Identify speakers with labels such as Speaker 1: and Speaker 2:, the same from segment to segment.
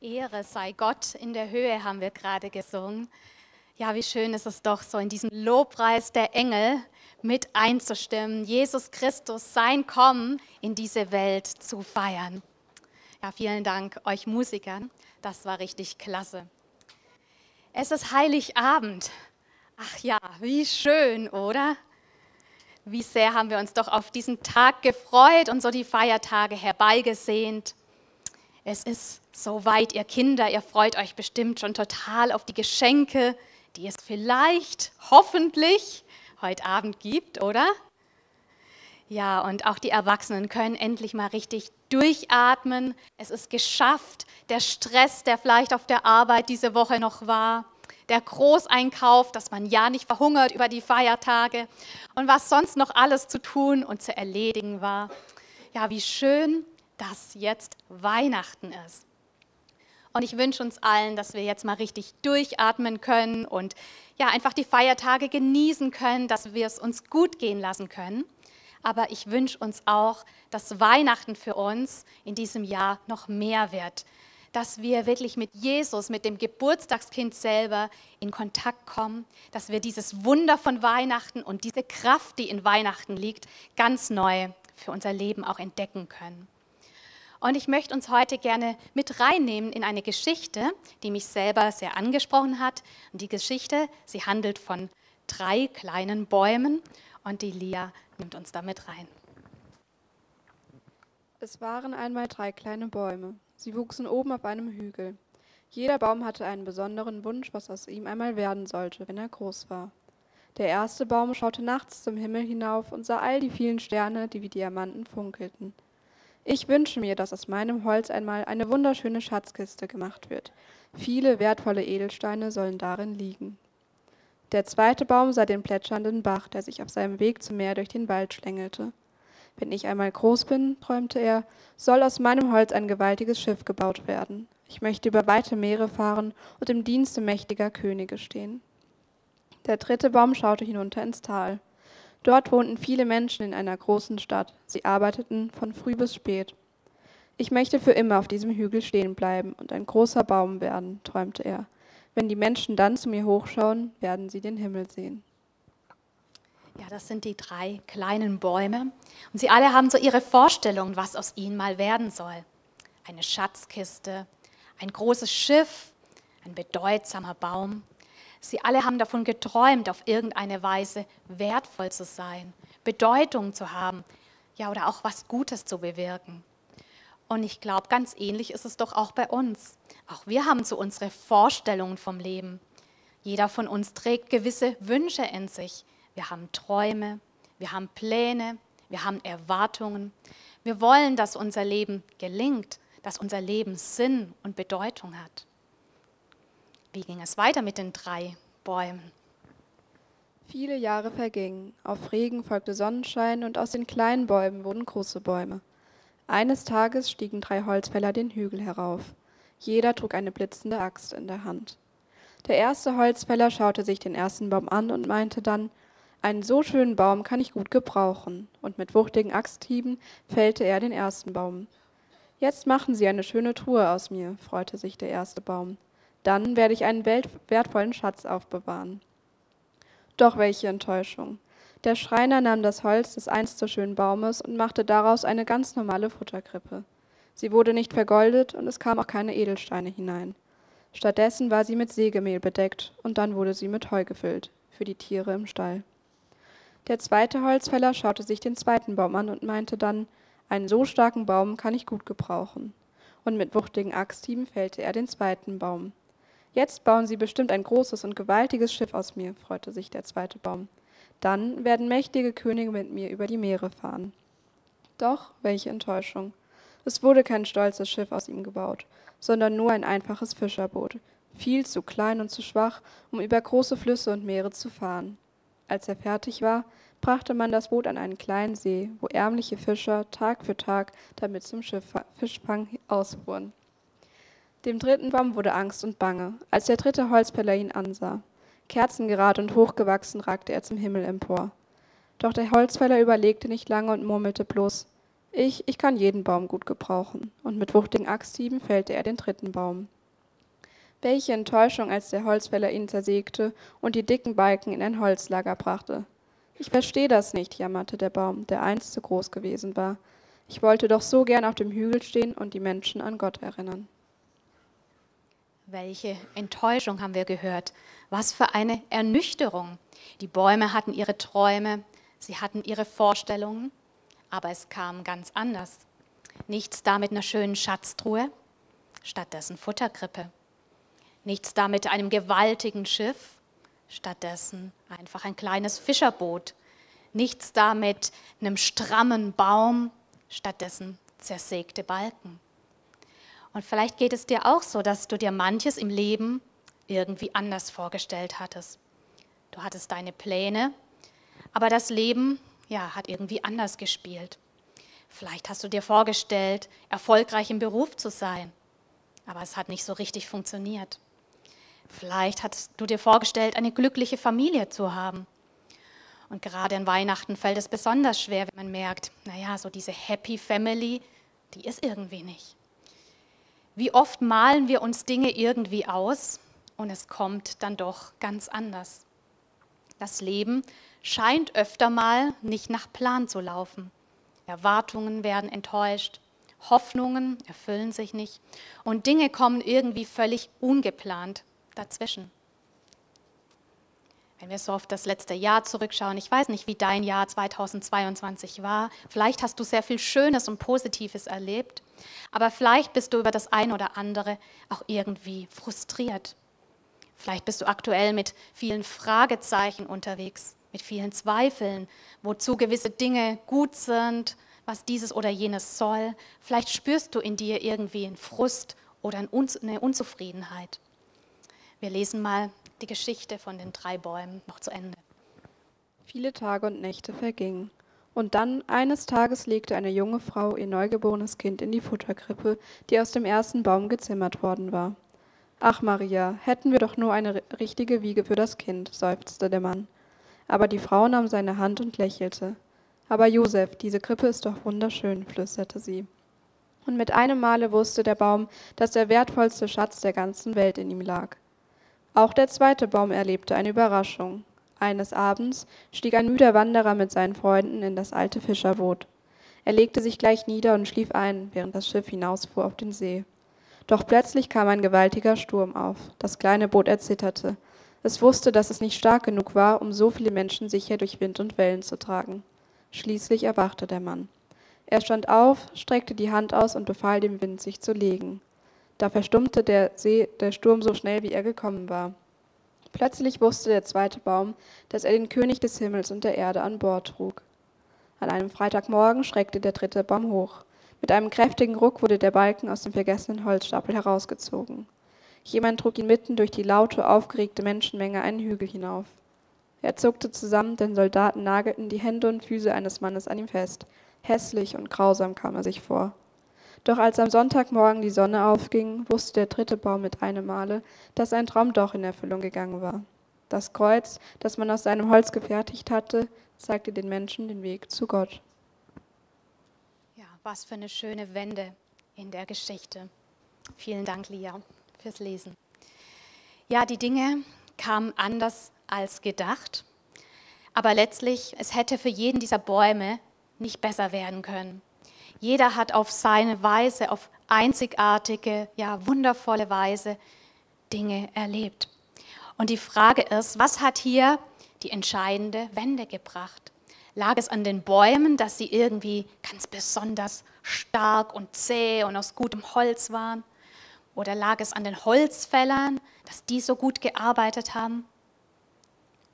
Speaker 1: Ehre sei Gott in der Höhe, haben wir gerade gesungen. Ja, wie schön ist es doch, so in diesen Lobpreis der Engel mit einzustimmen, Jesus Christus, sein Kommen in diese Welt zu feiern. Ja, vielen Dank euch Musikern, das war richtig klasse. Es ist Heiligabend. Ach ja, wie schön, oder? Wie sehr haben wir uns doch auf diesen Tag gefreut und so die Feiertage herbeigesehnt. Es ist soweit, ihr Kinder, ihr freut euch bestimmt schon total auf die Geschenke, die es vielleicht, hoffentlich heute Abend gibt, oder? Ja, und auch die Erwachsenen können endlich mal richtig durchatmen. Es ist geschafft. Der Stress, der vielleicht auf der Arbeit diese Woche noch war, der Großeinkauf, dass man ja nicht verhungert über die Feiertage und was sonst noch alles zu tun und zu erledigen war. Ja, wie schön, dass jetzt Weihnachten ist. Und ich wünsche uns allen, dass wir jetzt mal richtig durchatmen können und ja, einfach die Feiertage genießen können, dass wir es uns gut gehen lassen können. Aber ich wünsche uns auch, dass Weihnachten für uns in diesem Jahr noch mehr wird. Dass wir wirklich mit Jesus, mit dem Geburtstagskind selber in Kontakt kommen. Dass wir dieses Wunder von Weihnachten und diese Kraft, die in Weihnachten liegt, ganz neu für unser Leben auch entdecken können. Und ich möchte uns heute gerne mit reinnehmen in eine Geschichte, die mich selber sehr angesprochen hat. Und die Geschichte, sie handelt von drei kleinen Bäumen und die Lia nimmt uns damit rein.
Speaker 2: Es waren einmal drei kleine Bäume. Sie wuchsen oben auf einem Hügel. Jeder Baum hatte einen besonderen Wunsch, was aus ihm einmal werden sollte, wenn er groß war. Der erste Baum schaute nachts zum Himmel hinauf und sah all die vielen Sterne, die wie Diamanten funkelten. Ich wünsche mir, dass aus meinem Holz einmal eine wunderschöne Schatzkiste gemacht wird. Viele wertvolle Edelsteine sollen darin liegen. Der zweite Baum sah den plätschernden Bach, der sich auf seinem Weg zum Meer durch den Wald schlängelte. Wenn ich einmal groß bin, träumte er, soll aus meinem Holz ein gewaltiges Schiff gebaut werden. Ich möchte über weite Meere fahren und im Dienste mächtiger Könige stehen. Der dritte Baum schaute hinunter ins Tal. Dort wohnten viele Menschen in einer großen Stadt. Sie arbeiteten von früh bis spät. Ich möchte für immer auf diesem Hügel stehen bleiben und ein großer Baum werden, träumte er. Wenn die Menschen dann zu mir hochschauen, werden sie den Himmel sehen.
Speaker 1: Ja, das sind die drei kleinen Bäume. Und sie alle haben so ihre Vorstellung, was aus ihnen mal werden soll. Eine Schatzkiste, ein großes Schiff, ein bedeutsamer Baum. Sie alle haben davon geträumt, auf irgendeine Weise wertvoll zu sein, Bedeutung zu haben, ja, oder auch was Gutes zu bewirken. Und ich glaube, ganz ähnlich ist es doch auch bei uns. Auch wir haben so unsere Vorstellungen vom Leben. Jeder von uns trägt gewisse Wünsche in sich. Wir haben Träume, wir haben Pläne, wir haben Erwartungen. Wir wollen, dass unser Leben gelingt, dass unser Leben Sinn und Bedeutung hat. Wie ging es weiter mit den drei Bäumen?
Speaker 2: Viele Jahre vergingen. Auf Regen folgte Sonnenschein und aus den kleinen Bäumen wurden große Bäume. Eines Tages stiegen drei Holzfäller den Hügel herauf. Jeder trug eine blitzende Axt in der Hand. Der erste Holzfäller schaute sich den ersten Baum an und meinte dann, einen so schönen Baum kann ich gut gebrauchen, und mit wuchtigen Axthieben fällte er den ersten Baum. Jetzt machen Sie eine schöne Truhe aus mir, freute sich der erste Baum. Dann werde ich einen wertvollen Schatz aufbewahren. Doch welche Enttäuschung. Der Schreiner nahm das Holz des einst so schönen Baumes und machte daraus eine ganz normale Futterkrippe. Sie wurde nicht vergoldet und es kamen auch keine Edelsteine hinein. Stattdessen war sie mit Sägemehl bedeckt und dann wurde sie mit Heu gefüllt, für die Tiere im Stall. Der zweite Holzfäller schaute sich den zweiten Baum an und meinte dann, einen so starken Baum kann ich gut gebrauchen. Und mit wuchtigen Axthieben fällte er den zweiten Baum. Jetzt bauen Sie bestimmt ein großes und gewaltiges Schiff aus mir, freute sich der zweite Baum. Dann werden mächtige Könige mit mir über die Meere fahren. Doch welche Enttäuschung. Es wurde kein stolzes Schiff aus ihm gebaut, sondern nur ein einfaches Fischerboot, viel zu klein und zu schwach, um über große Flüsse und Meere zu fahren. Als er fertig war, brachte man das Boot an einen kleinen See, wo ärmliche Fischer Tag für Tag damit zum Fischfang ausfuhren. Dem dritten Baum wurde Angst und Bange, als der dritte Holzfäller ihn ansah. Kerzengerad und hochgewachsen ragte er zum Himmel empor. Doch der Holzfäller überlegte nicht lange und murmelte bloß, Ich, ich kann jeden Baum gut gebrauchen. Und mit wuchtigen Axthieben fällte er den dritten Baum. Welche Enttäuschung, als der Holzfäller ihn zersägte und die dicken Balken in ein Holzlager brachte. Ich verstehe das nicht, jammerte der Baum, der einst zu groß gewesen war. Ich wollte doch so gern auf dem Hügel stehen und die Menschen an Gott erinnern.
Speaker 1: Welche Enttäuschung haben wir gehört. Was für eine Ernüchterung. Die Bäume hatten ihre Träume, sie hatten ihre Vorstellungen, aber es kam ganz anders. Nichts da mit einer schönen Schatztruhe, stattdessen Futterkrippe. Nichts da mit einem gewaltigen Schiff, stattdessen einfach ein kleines Fischerboot. Nichts da mit einem strammen Baum, stattdessen zersägte Balken. Und vielleicht geht es dir auch so, dass du dir manches im Leben irgendwie anders vorgestellt hattest. Du hattest deine Pläne, aber das Leben ja, hat irgendwie anders gespielt. Vielleicht hast du dir vorgestellt, erfolgreich im Beruf zu sein, aber es hat nicht so richtig funktioniert. Vielleicht hast du dir vorgestellt, eine glückliche Familie zu haben. Und gerade an Weihnachten fällt es besonders schwer, wenn man merkt, naja, so diese Happy Family, die ist irgendwie nicht. Wie oft malen wir uns Dinge irgendwie aus und es kommt dann doch ganz anders. Das Leben scheint öfter mal nicht nach Plan zu laufen. Erwartungen werden enttäuscht, Hoffnungen erfüllen sich nicht und Dinge kommen irgendwie völlig ungeplant dazwischen. Wenn wir so auf das letzte Jahr zurückschauen, ich weiß nicht, wie dein Jahr 2022 war. Vielleicht hast du sehr viel Schönes und Positives erlebt, aber vielleicht bist du über das eine oder andere auch irgendwie frustriert. Vielleicht bist du aktuell mit vielen Fragezeichen unterwegs, mit vielen Zweifeln, wozu gewisse Dinge gut sind, was dieses oder jenes soll. Vielleicht spürst du in dir irgendwie einen Frust oder eine Unzufriedenheit. Wir lesen mal die Geschichte von den drei Bäumen noch zu Ende.
Speaker 2: Viele Tage und Nächte vergingen. Und dann, eines Tages, legte eine junge Frau ihr neugeborenes Kind in die Futterkrippe, die aus dem ersten Baum gezimmert worden war. Ach, Maria, hätten wir doch nur eine richtige Wiege für das Kind, seufzte der Mann. Aber die Frau nahm seine Hand und lächelte. Aber Josef, diese Krippe ist doch wunderschön, flüsterte sie. Und mit einem Male wusste der Baum, dass der wertvollste Schatz der ganzen Welt in ihm lag. Auch der zweite Baum erlebte eine Überraschung. Eines Abends stieg ein müder Wanderer mit seinen Freunden in das alte Fischerboot. Er legte sich gleich nieder und schlief ein, während das Schiff hinausfuhr auf den See. Doch plötzlich kam ein gewaltiger Sturm auf. Das kleine Boot erzitterte. Es wusste, dass es nicht stark genug war, um so viele Menschen sicher durch Wind und Wellen zu tragen. Schließlich erwachte der Mann. Er stand auf, streckte die Hand aus und befahl dem Wind, sich zu legen. Da verstummte der, See, der Sturm so schnell, wie er gekommen war. Plötzlich wusste der zweite Baum, dass er den König des Himmels und der Erde an Bord trug. An einem Freitagmorgen schreckte der dritte Baum hoch. Mit einem kräftigen Ruck wurde der Balken aus dem vergessenen Holzstapel herausgezogen. Jemand trug ihn mitten durch die laute, aufgeregte Menschenmenge einen Hügel hinauf. Er zuckte zusammen, denn Soldaten nagelten die Hände und Füße eines Mannes an ihm fest. Hässlich und grausam kam er sich vor. Doch als am Sonntagmorgen die Sonne aufging, wusste der dritte Baum mit einem Male, dass sein Traum doch in Erfüllung gegangen war. Das Kreuz, das man aus seinem Holz gefertigt hatte, zeigte den Menschen den Weg zu Gott.
Speaker 1: Ja, was für eine schöne Wende in der Geschichte. Vielen Dank, Lia, fürs Lesen. Ja, die Dinge kamen anders als gedacht, aber letztlich, es hätte für jeden dieser Bäume nicht besser werden können. Jeder hat auf seine Weise, auf einzigartige, ja wundervolle Weise Dinge erlebt. Und die Frage ist, was hat hier die entscheidende Wende gebracht? Lag es an den Bäumen, dass sie irgendwie ganz besonders stark und zäh und aus gutem Holz waren? Oder lag es an den Holzfällern, dass die so gut gearbeitet haben?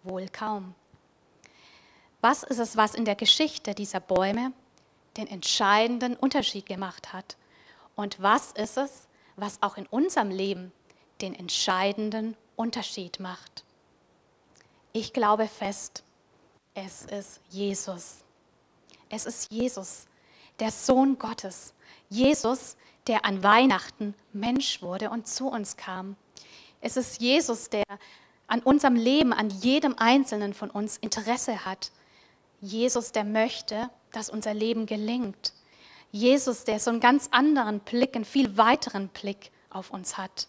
Speaker 1: Wohl kaum. Was ist es, was in der Geschichte dieser Bäume den entscheidenden Unterschied gemacht hat. Und was ist es, was auch in unserem Leben den entscheidenden Unterschied macht? Ich glaube fest, es ist Jesus. Es ist Jesus, der Sohn Gottes. Jesus, der an Weihnachten Mensch wurde und zu uns kam. Es ist Jesus, der an unserem Leben, an jedem Einzelnen von uns Interesse hat. Jesus, der möchte, dass unser Leben gelingt. Jesus, der so einen ganz anderen Blick, einen viel weiteren Blick auf uns hat.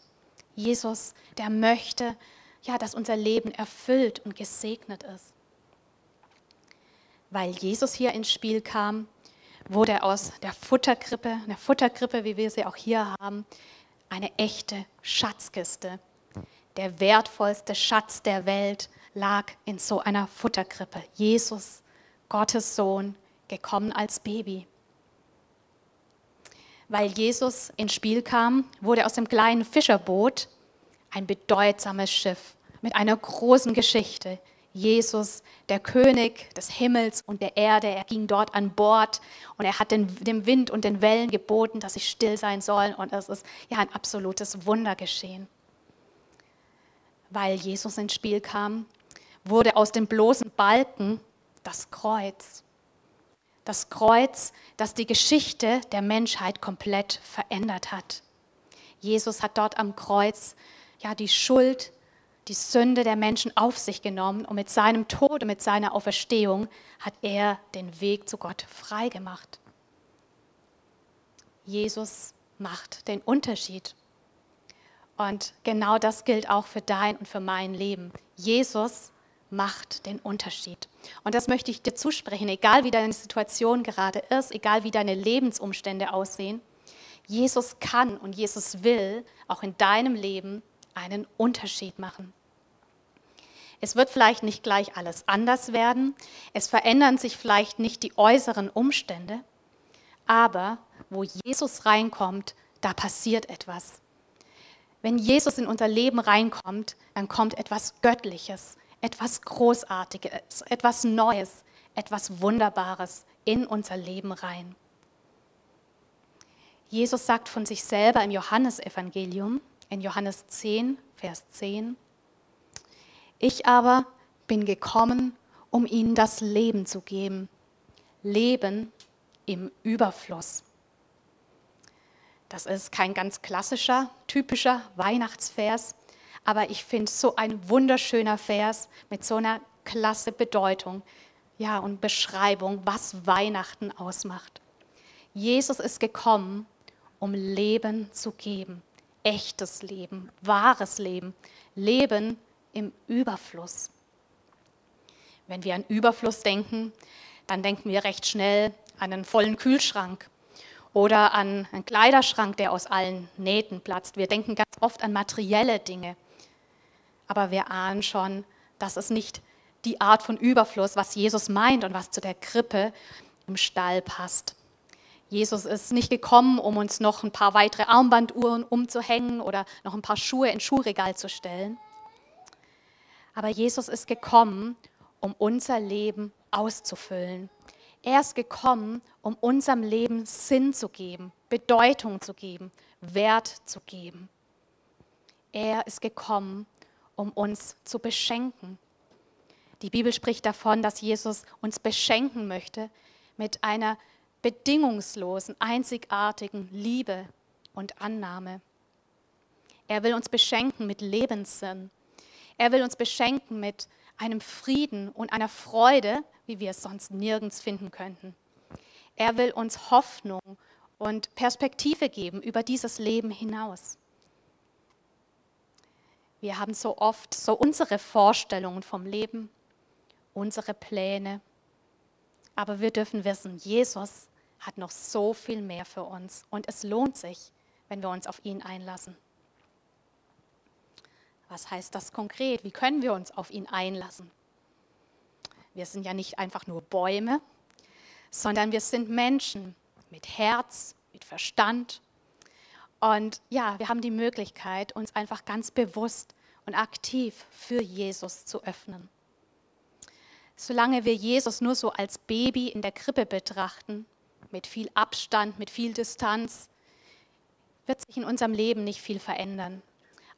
Speaker 1: Jesus, der möchte, ja, dass unser Leben erfüllt und gesegnet ist. Weil Jesus hier ins Spiel kam, wurde aus der Futterkrippe, der Futterkrippe, wie wir sie auch hier haben, eine echte Schatzkiste. Der wertvollste Schatz der Welt lag in so einer Futterkrippe. Jesus, Gottes Sohn, gekommen als Baby. Weil Jesus ins Spiel kam, wurde aus dem kleinen Fischerboot ein bedeutsames Schiff mit einer großen Geschichte. Jesus, der König des Himmels und der Erde, er ging dort an Bord und er hat den, dem Wind und den Wellen geboten, dass sie still sein sollen und es ist ja ein absolutes Wunder geschehen. Weil Jesus ins Spiel kam, wurde aus dem bloßen Balken das Kreuz. Das Kreuz, das die Geschichte der Menschheit komplett verändert hat. Jesus hat dort am Kreuz ja die Schuld, die Sünde der Menschen auf sich genommen und mit seinem Tod und mit seiner Auferstehung hat er den Weg zu Gott freigemacht. Jesus macht den Unterschied. Und genau das gilt auch für dein und für mein Leben. Jesus macht den Unterschied. Und das möchte ich dir zusprechen, egal wie deine Situation gerade ist, egal wie deine Lebensumstände aussehen. Jesus kann und Jesus will auch in deinem Leben einen Unterschied machen. Es wird vielleicht nicht gleich alles anders werden, es verändern sich vielleicht nicht die äußeren Umstände, aber wo Jesus reinkommt, da passiert etwas. Wenn Jesus in unser Leben reinkommt, dann kommt etwas Göttliches, etwas Großartiges, etwas Neues, etwas Wunderbares in unser Leben rein. Jesus sagt von sich selber im Johannesevangelium, in Johannes 10, Vers 10, ich aber bin gekommen, um ihnen das Leben zu geben, Leben im Überfluss. Das ist kein ganz klassischer, typischer Weihnachtsvers, aber ich finde so ein wunderschöner Vers mit so einer klasse Bedeutung, ja, und Beschreibung, was Weihnachten ausmacht. Jesus ist gekommen, um Leben zu geben, echtes Leben, wahres Leben, Leben im Überfluss. Wenn wir an Überfluss denken, dann denken wir recht schnell an einen vollen Kühlschrank oder an einen Kleiderschrank, der aus allen Nähten platzt. Wir denken ganz oft an materielle Dinge aber wir ahnen schon, das ist nicht die Art von Überfluss, was Jesus meint und was zu der Krippe im Stall passt. Jesus ist nicht gekommen, um uns noch ein paar weitere Armbanduhren umzuhängen oder noch ein paar Schuhe ins Schuhregal zu stellen. Aber Jesus ist gekommen, um unser Leben auszufüllen. Er ist gekommen, um unserem Leben Sinn zu geben, Bedeutung zu geben, Wert zu geben. Er ist gekommen, um uns zu beschenken. Die Bibel spricht davon, dass Jesus uns beschenken möchte mit einer bedingungslosen, einzigartigen Liebe und Annahme. Er will uns beschenken mit Lebenssinn. Er will uns beschenken mit einem Frieden und einer Freude, wie wir es sonst nirgends finden könnten. Er will uns Hoffnung und Perspektive geben über dieses Leben hinaus. Wir haben so oft so unsere Vorstellungen vom Leben, unsere Pläne. Aber wir dürfen wissen, Jesus hat noch so viel mehr für uns. Und es lohnt sich, wenn wir uns auf ihn einlassen. Was heißt das konkret? Wie können wir uns auf ihn einlassen? Wir sind ja nicht einfach nur Bäume, sondern wir sind Menschen mit Herz, mit Verstand und ja, wir haben die Möglichkeit, uns einfach ganz bewusst und aktiv für Jesus zu öffnen. Solange wir Jesus nur so als Baby in der Krippe betrachten, mit viel Abstand, mit viel Distanz, wird sich in unserem Leben nicht viel verändern.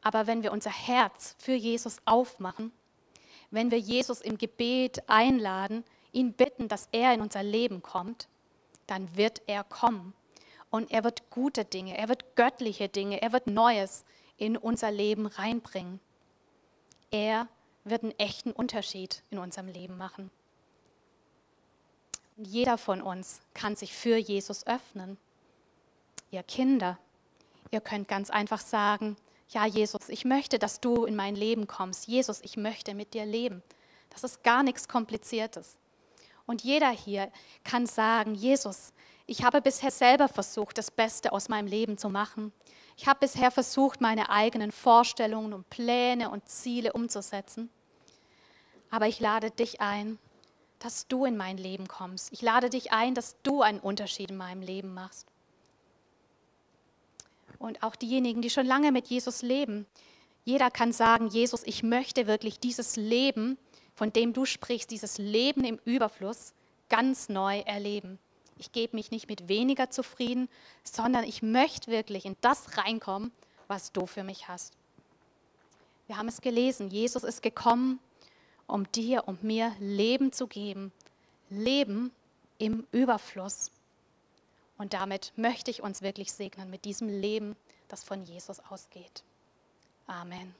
Speaker 1: Aber wenn wir unser Herz für Jesus aufmachen, wenn wir Jesus im Gebet einladen, ihn bitten, dass er in unser Leben kommt, dann wird er kommen und er wird gute Dinge, er wird göttliche Dinge, er wird Neues in unser Leben reinbringen. Er wird einen echten Unterschied in unserem Leben machen. Jeder von uns kann sich für Jesus öffnen. Ihr Kinder, ihr könnt ganz einfach sagen, ja Jesus, ich möchte, dass du in mein Leben kommst. Jesus, ich möchte mit dir leben. Das ist gar nichts Kompliziertes. Und jeder hier kann sagen, Jesus, ich habe bisher selber versucht, das Beste aus meinem Leben zu machen. Ich habe bisher versucht, meine eigenen Vorstellungen und Pläne und Ziele umzusetzen. Aber ich lade dich ein, dass du in mein Leben kommst. Ich lade dich ein, dass du einen Unterschied in meinem Leben machst. Und auch diejenigen, die schon lange mit Jesus leben, jeder kann sagen, Jesus, ich möchte wirklich dieses Leben, von dem du sprichst, dieses Leben im Überfluss, ganz neu erleben. Ich gebe mich nicht mit weniger zufrieden, sondern ich möchte wirklich in das reinkommen, was du für mich hast. Wir haben es gelesen, Jesus ist gekommen, um dir und mir Leben zu geben. Leben im Überfluss. Und damit möchte ich uns wirklich segnen mit diesem Leben, das von Jesus ausgeht. Amen.